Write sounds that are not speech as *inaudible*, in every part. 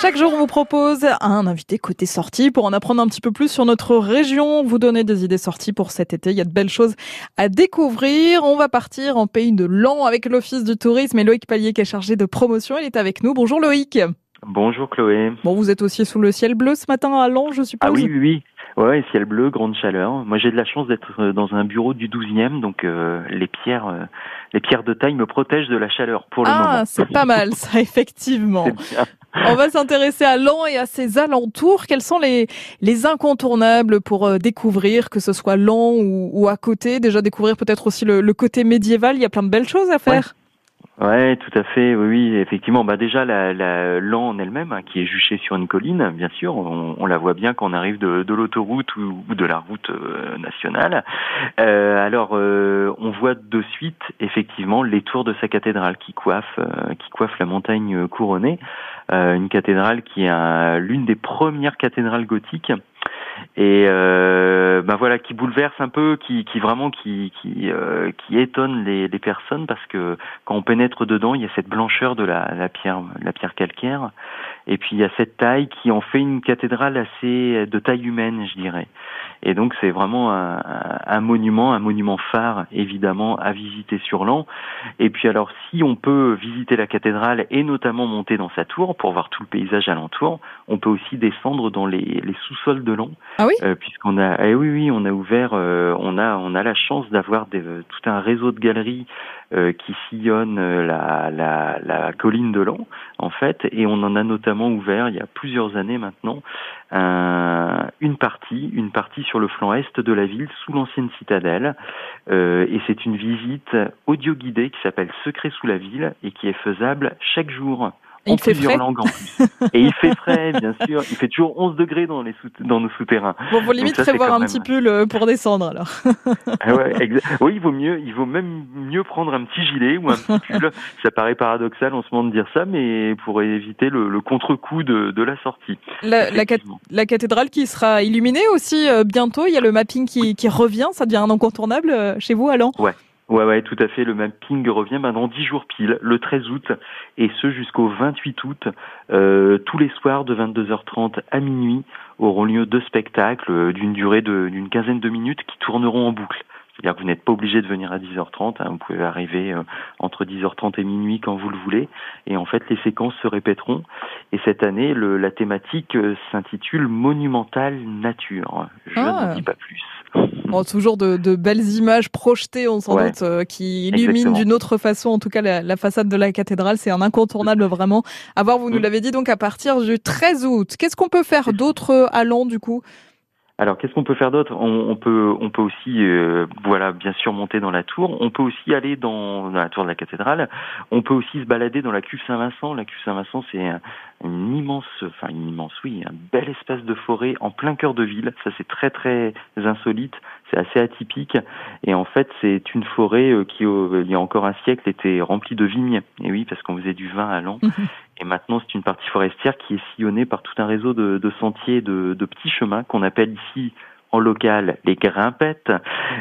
Chaque jour, on vous propose un invité côté sortie pour en apprendre un petit peu plus sur notre région, vous donner des idées sorties pour cet été. Il y a de belles choses à découvrir. On va partir en pays de Lan avec l'Office du tourisme et Loïc Pallier qui est chargé de promotion. Il est avec nous. Bonjour Loïc. Bonjour Chloé. Bon, vous êtes aussi sous le ciel bleu ce matin à Lan, je suppose Ah oui, oui, oui. Ouais, ciel bleu, grande chaleur. Moi, j'ai de la chance d'être euh, dans un bureau du 12e, donc euh, les pierres, euh, les pierres de taille me protègent de la chaleur pour le ah, moment. Ah, c'est pas mal, ça, *laughs* effectivement. On va s'intéresser à Lan et à ses alentours. Quels sont les, les incontournables pour découvrir, que ce soit Lan ou, ou à côté? Déjà découvrir peut-être aussi le, le, côté médiéval. Il y a plein de belles choses à faire. Tout à fait. Oui, oui effectivement. Bah déjà la, la l'an en elle-même, hein, qui est juchée sur une colline, bien sûr, on, on la voit bien quand on arrive de, de l'autoroute ou, de la route euh, nationale. Euh, alors, euh, on voit de suite effectivement les tours de sa cathédrale qui coiffent, euh, qui coiffent la montagne couronnée. Euh, une cathédrale qui est l'une des premières cathédrales gothiques et euh, ben voilà qui bouleverse un peu qui, vraiment qui qui, euh, qui étonne les, personnes parce que quand on pénètre dedans il y a cette blancheur de la pierre la pierre calcaire et puis il y a cette taille qui en fait une cathédrale assez de taille humaine je dirais. Et donc c'est vraiment un, un, monument un monument phare évidemment à visiter sur l'an. Et puis alors si on peut visiter la cathédrale et notamment monter dans sa tour pour voir tout le paysage alentour on peut aussi descendre dans les, les sous-sols de l'an. Ah oui? Euh, Puisqu'on a, eh oui, oui, on a ouvert, euh, on a, on a la chance d'avoir euh, tout un réseau de galeries euh, qui sillonnent euh, la, la, la colline de l'An, en fait, et on en a notamment ouvert il y a plusieurs années maintenant. Un, une partie, une partie sur le flanc est de la ville, sous l'ancienne citadelle, et c'est une visite audio guidée qui s'appelle Secret sous la ville et qui est faisable chaque jour il fait plusieurs langues en *laughs* plus. Et il fait frais, bien sûr. Il fait toujours 11 degrés dans, les sous dans nos souterrains. Bon, faut limite ça, prévoir un même- petit pull pour descendre alors. *laughs* Ah ouais, oui, il vaut mieux, il vaut même mieux prendre un petit gilet ou un petit *laughs* pull. ça paraît paradoxal en ce moment de dire ça, mais pour éviter le, le contre-coup de, de la sortie. La, cathédrale qui sera illuminée aussi euh, bientôt. Il y a le mapping qui, qui revient. Ça devient un incontournable euh, chez vous à Lan. Ouais, ouais, tout à fait. Le mapping revient ben, dans 10 jours pile, le 13 août, et ce jusqu'au 28 août. Euh, tous les soirs de 22h30 à minuit auront lieu deux spectacles euh, d'une durée d'une quinzaine de minutes qui tourneront en boucle. C'est-à-dire que vous n'êtes pas obligé de venir à 10h30, hein, vous pouvez arriver euh, entre 10h30 et minuit quand vous le voulez, et en fait les séquences se répéteront. Et cette année, le, la thématique euh, s'intitule Monumental Nature. Je Ah. n'en dis pas plus. Bon, toujours de, de belles images projetées, on s'en Ouais. doute, euh, qui illuminent d'une autre façon, en tout cas, la, la façade de la cathédrale. C'est un incontournable vraiment. À voir, vous nous Mm. l'avez dit, donc à partir du 13 août. Qu'est-ce qu'on peut faire d'autre euh, à Lan, du coup? Alors, qu'est-ce qu'on peut faire d'autre? On, peut, on peut aussi, euh, voilà, bien sûr, monter dans la tour. On peut aussi aller dans, dans la tour de la cathédrale. On peut aussi se balader dans la cuve Saint-Vincent. La cuve Saint-Vincent, c'est un, une immense, enfin une immense, oui, un bel espace de forêt en plein cœur de ville. Ça, c'est très très insolite. C'est assez atypique. Et en fait, c'est une forêt euh, qui, euh, il y a encore un siècle, était remplie de vignes. Et oui, parce qu'on faisait du vin à l'an. Et maintenant, c'est une partie forestière qui est sillonnée par tout un réseau de, de sentiers, de, de petits chemins qu'on appelle ici en local les grimpettes.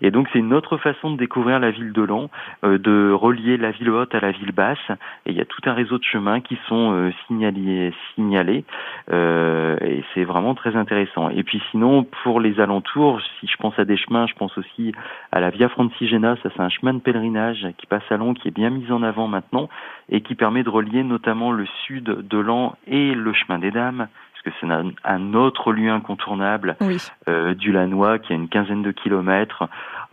Et donc, c'est une autre façon de découvrir la ville de Lan, euh, de relier la ville haute à la ville basse. Et il y a tout un réseau de chemins qui sont euh, signalés, signalés. Euh, et c'est vraiment très intéressant. Et puis sinon, pour les alentours, si je pense à des chemins, je pense aussi à la Via Francigena. Ça, c'est un chemin de pèlerinage qui passe à Lan, qui est bien mis en avant maintenant et qui permet de relier notamment le sud de Lan et le chemin des Dames, parce que c'est un, un autre lieu incontournable Oui. euh, du Lannoy qui a une quinzaine de kilomètres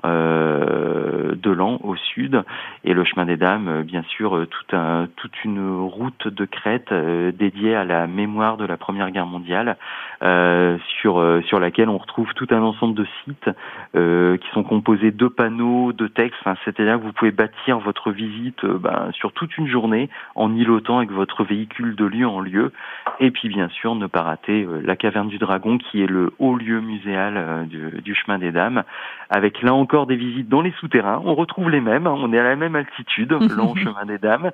euh, de Lan au sud et le chemin des Dames, euh, bien sûr, euh, tout un, toute une route de crête euh, dédiée à la mémoire de la Première Guerre mondiale, euh, sur euh, sur laquelle on retrouve tout un ensemble de sites qui sont composés de panneaux, de textes. Enfin, c'est-à-dire que vous pouvez bâtir votre visite ben, sur toute une journée en îlotant avec votre véhicule de lieu en lieu. Et puis bien sûr, ne pas rater la caverne du Dragon, qui est le haut lieu muséal du, du chemin des Dames, avec là encore des visites dans les souterrains. On retrouve les mêmes, hein, on est à la même altitude, *laughs* long chemin des Dames.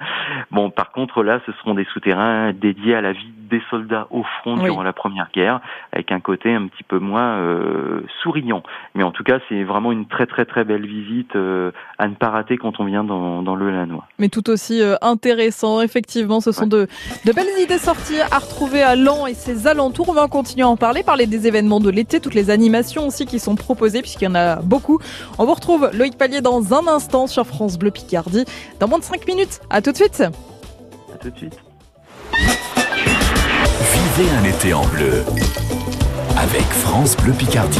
Bon, par contre là, ce seront des souterrains dédiés à la vie des soldats au front durant la Première Guerre, avec un côté un petit peu moins euh, souriant. Mais en tout cas, c'est vraiment une très très très belle visite euh, à ne pas rater quand on vient dans, dans le Lanois. Mais tout aussi euh, intéressant, effectivement. Ce sont de, de belles idées sorties à retrouver à Lens et ses alentours. On va continuer à en parler, parler des événements de l'été, toutes les animations aussi qui sont proposées, puisqu'il y en a beaucoup. On vous retrouve Loïc Pallier dans un instant sur France Bleu Picardie, dans moins de 5 minutes. À tout de suite. À tout de suite. Vivez un été en bleu avec France Bleu Picardie.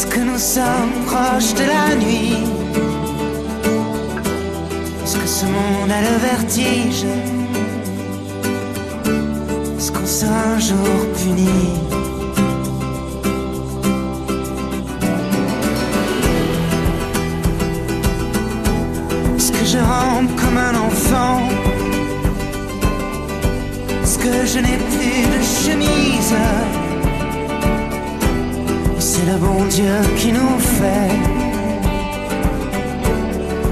Est-ce que nous sommes proches de la nuit? Est-ce que ce monde a le vertige? Est-ce qu'on sera un jour puni? Est-ce que je rampe comme un enfant? Est-ce que je n'ai plus de chemise? C'est le bon Dieu qui nous fait.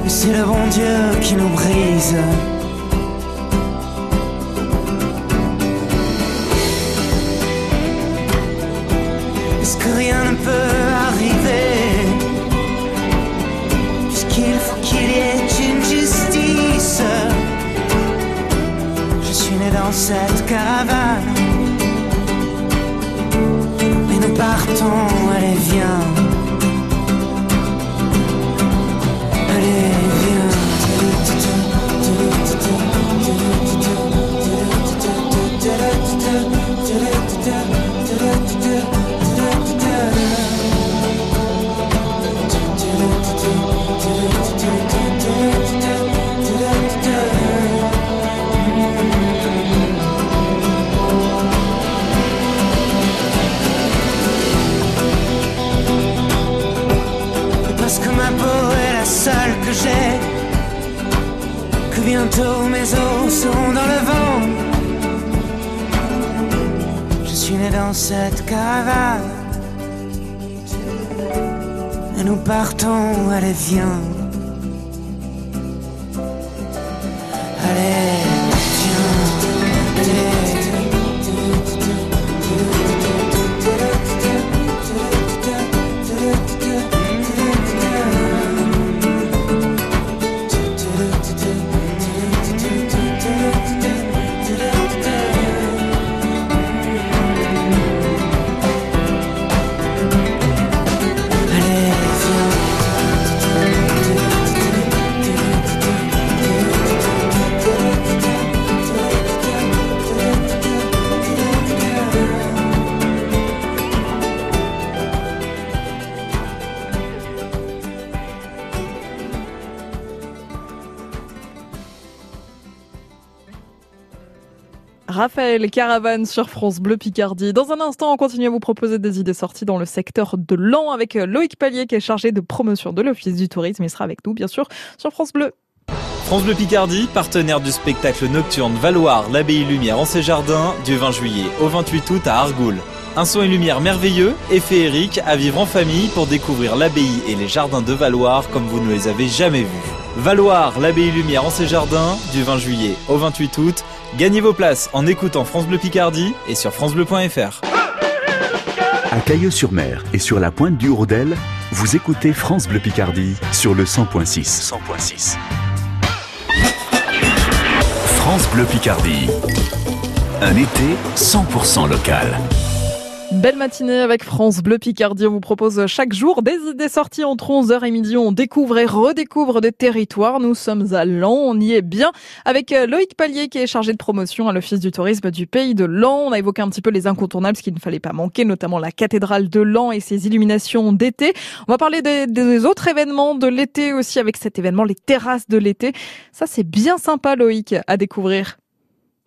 C'est le bon Dieu qui nous brise. Est-ce que rien ne peut arriver? Puisqu'il faut qu'il y ait une justice? Je suis né dans cette caravane partons, allez viens. Dans cette caravane. Et nous partons, allez viens. Allez, Raphaël Caravane sur France Bleu Picardie. Dans un instant, on continue à vous proposer des idées sorties dans le secteur de Lens avec Loïc Pallier qui est chargé de promotion de l'Office du tourisme. Il sera avec nous, bien sûr, sur France Bleu. France Bleu Picardie, partenaire du spectacle nocturne Valoir, l'abbaye Lumière en ses jardins, du 20 juillet au 28 août à Argoul. Un son et lumière merveilleux et féerique à vivre en famille pour découvrir l'abbaye et les jardins de Valoir comme vous ne les avez jamais vus. Valoir, l'abbaye Lumière en ses jardins, du 20 juillet au 28 août. Gagnez vos places en écoutant France Bleu Picardie et sur francebleu.fr. À Cailleux-sur-Mer et sur la pointe du Hourdel, vous écoutez France Bleu Picardie sur le 100.6. 100.6. France Bleu Picardie. Un été 100% local. Belle matinée avec France Bleu Picardie. On vous propose chaque jour des sorties entre 11h et midi. On découvre et redécouvre des territoires. Nous sommes à Lens. On y est bien avec euh, Loïc Pallier qui est chargé de promotion à l'Office du tourisme du pays de Lens. On a évoqué un petit peu les incontournables, ce qu'il ne fallait pas manquer, notamment la cathédrale de Lens et ses illuminations d'été. On va parler des autres événements de l'été aussi avec cet événement, les terrasses de l'été. Ça, c'est bien sympa, Loïc, à découvrir.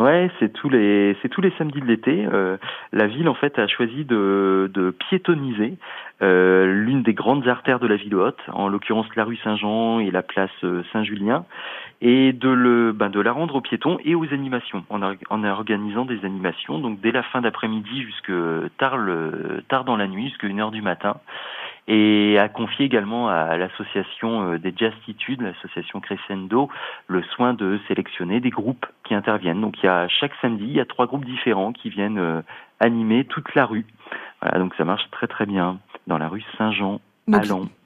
Ouais, c'est tous les c'est tous les samedis de l'été. Euh, la ville en fait a choisi de, piétoniser euh, l'une des grandes artères de la ville haute, en l'occurrence la rue Saint-Jean et la place euh, Saint-Julien, et de le ben, de la rendre aux piétons et aux animations, en, en organisant des animations donc dès la fin d'après-midi jusque tard le tard dans la nuit, jusqu'à une heure du matin et a confié également à l'association euh, des Jazztitudes, l'association Crescendo, le soin de sélectionner des groupes qui interviennent. Donc il y a chaque samedi, il y a trois groupes différents qui viennent euh, animer toute la rue. Voilà, donc ça marche très très bien dans la rue Saint-Jean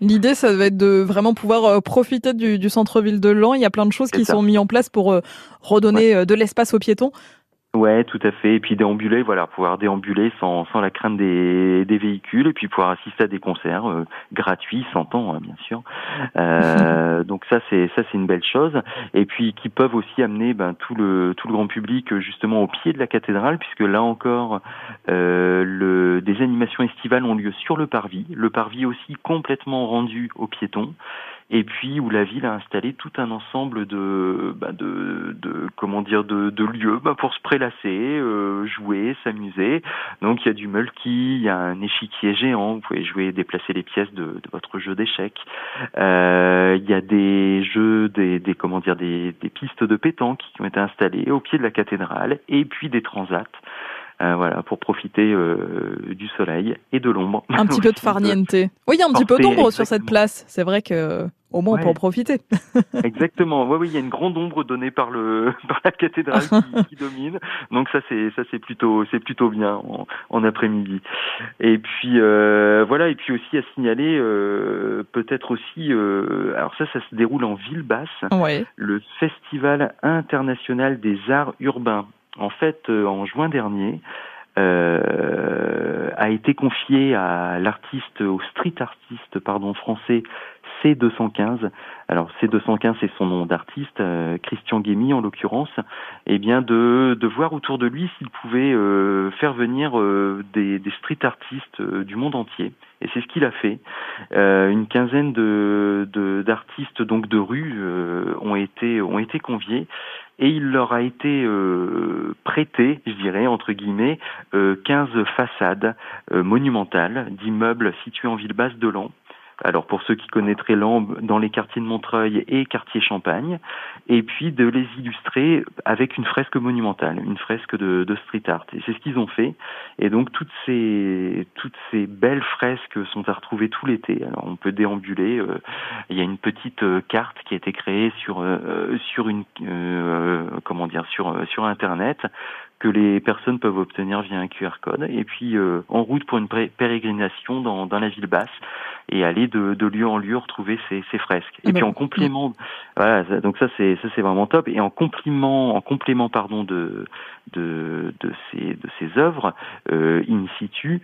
L'idée, ça va être de vraiment pouvoir euh, profiter du, du centre-ville de Lens. Il y a plein de choses qui sont mises en place pour redonner de l'espace aux piétons. Ouais, tout à fait. Et puis déambuler, voilà, pouvoir déambuler sans, sans la crainte des, des véhicules et puis pouvoir assister à des concerts euh, gratuits, sans temps, hein, bien sûr. Euh, *laughs* donc ça, c'est ça, c'est une belle chose. Et puis qui peuvent aussi amener ben, tout le tout le grand public justement au pied de la cathédrale, puisque là encore, euh, le, des animations estivales ont lieu sur le parvis. Le parvis aussi complètement rendu aux piétons et puis où la ville a installé tout un ensemble de, bah de, de, comment dire de, de lieux bah pour se prélasser, euh, jouer, s'amuser. Donc il y a du mulky, il y a un échiquier géant, vous pouvez jouer, déplacer les pièces de, de votre jeu d'échecs. Euh, il y a des jeux, des, des comment dire, des, des pistes de pétanque qui ont été installées au pied de la cathédrale, et puis des transats. Euh, voilà, pour profiter euh, du soleil et de l'ombre. Un petit peu de *laughs* farniente. Oui, il y a un petit peu d'ombre sur cette place. C'est vrai que au moins on peut en profiter. *laughs* exactement. Oui, oui, il y a une grande ombre donnée par le *laughs* par la cathédrale qui, domine. Donc ça c'est ça c'est plutôt c'est plutôt bien en, en après-midi. Et puis euh, voilà et puis aussi à signaler euh, peut-être aussi euh, alors ça ça se déroule en ville basse. Ouais. Le festival international des arts urbains en fait, euh, en juin dernier, euh, a été confié à l'artiste, au street artiste, pardon, français C215. Alors C215, c'est son nom d'artiste, euh, Christian Guémy en l'occurrence. Et eh bien de, de voir autour de lui s'il pouvait euh, faire venir des, des street artistes du monde entier. Et c'est ce qu'il a fait. une quinzaine de d'artistes donc de rue ont été conviés et il leur a été euh, prêté, je dirais, entre guillemets, euh, 15 façades euh, monumentales d'immeubles situés en ville basse de Lens alors pour ceux qui connaîtraient Lambe, dans les quartiers de Montreuil et quartier Champagne, et puis de les illustrer avec une fresque monumentale, une fresque de, street art. Et c'est ce qu'ils ont fait. Et donc toutes ces toutes ces belles fresques sont à retrouver tout l'été. Alors on peut déambuler. Euh, il y a une petite euh, carte qui a été créée sur euh, sur une comment dire sur sur internet que les personnes peuvent obtenir via un QR code et puis en route pour une pérégrination dans, dans la ville basse et aller de, de lieu en lieu retrouver ces, ces fresques. Et ah puis bah, en complément, voilà, donc ça c'est ça c'est vraiment top. Et en complément, en complément pardon de de de ces de ces œuvres euh, in situ,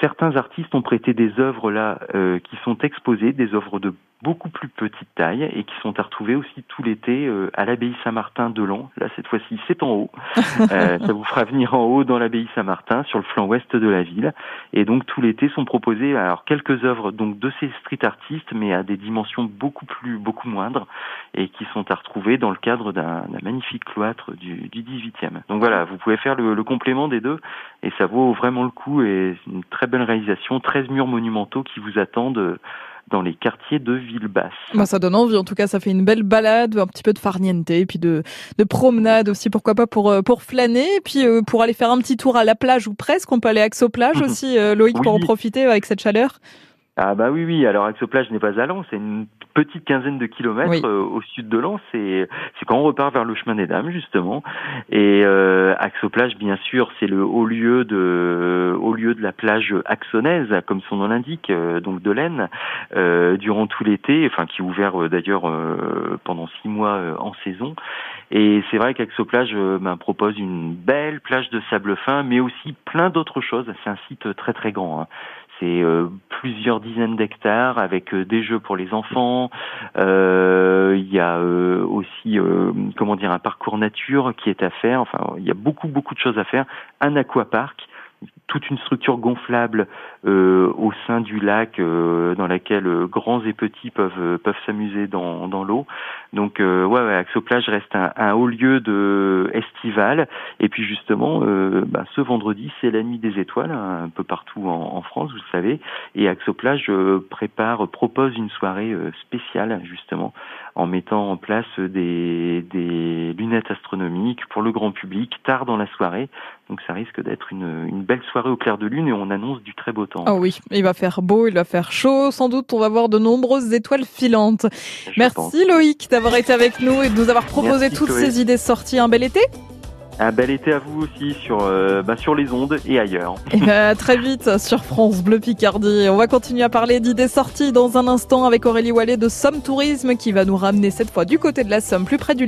certains artistes ont prêté des œuvres là euh, qui sont exposées, des œuvres de beaucoup plus petite taille et qui sont à retrouver aussi tout l'été euh, à l'abbaye Saint-Martin de Lens. Là, cette fois-ci, c'est en haut. *laughs* Euh, ça vous fera venir en haut dans l'abbaye Saint-Martin, sur le flanc ouest de la ville. Et donc, tout l'été sont proposées alors quelques œuvres donc de ces street artistes, mais à des dimensions beaucoup plus, beaucoup moindres, et qui sont à retrouver dans le cadre d'un magnifique cloître du, du 18e. Donc voilà, vous pouvez faire le, le complément des deux, et ça vaut vraiment le coup. Et une très belle réalisation, 13 murs monumentaux qui vous attendent dans les quartiers de Villebasse. Bah, ça donne envie, en tout cas, ça fait une belle balade, un petit peu de farniente, et puis de, de promenade aussi, pourquoi pas pour, euh, pour flâner, et puis euh, pour aller faire un petit tour à la plage ou presque, on peut aller à Axo Plage *laughs* aussi, euh, Loïc, pour en profiter avec cette chaleur. Ah bah oui, oui. Alors Axoplage n'est pas à Lens, c'est une petite quinzaine de kilomètres euh, au sud de Lens. C'est c'est quand on repart vers le chemin des Dames justement. Et euh, Axoplage, bien sûr, c'est le haut lieu de haut lieu de la plage axonaise, comme son nom l'indique, euh, donc de l'Aisne, euh, durant tout l'été, enfin qui est ouvert d'ailleurs pendant six mois en saison. Et c'est vrai qu'Axoplage ben, propose une belle plage de sable fin, mais aussi plein d'autres choses. C'est un site très très grand. Hein. C'est euh, plusieurs dizaines d'hectares avec euh, des jeux pour les enfants. Euh, il y a aussi, comment dire, un parcours nature qui est à faire. Enfin, il y a beaucoup beaucoup de choses à faire. Un aquapark toute une structure gonflable euh, au sein du lac euh, dans laquelle euh, grands et petits peuvent peuvent s'amuser dans, dans l'eau. Donc ouais, ouais, Axoplage reste un, un, haut lieu de estival. Et puis justement, bah, ce vendredi, c'est la nuit des étoiles hein, un peu partout en, en, France, vous le savez. Et Axoplage prépare, propose une soirée spéciale justement en mettant en place des, des lunettes astronomiques pour le grand public tard dans la soirée. Donc ça risque d'être une, une belle soirée au clair de lune et on annonce du très beau temps. Ah oui, il va faire beau, il va faire chaud. Sans doute, on va voir de nombreuses étoiles filantes. Merci Loïc d'avoir été avec nous et de nous avoir proposé toutes ces idées sorties. Un bel été un bel été à vous aussi sur, euh, bah, les ondes et ailleurs. *laughs* Et bah, très vite sur France Bleu Picardie. On va continuer à parler d'idées sorties dans un instant avec Aurélie Wallet de Somme Tourisme qui va nous ramener cette fois du côté de la Somme, plus près du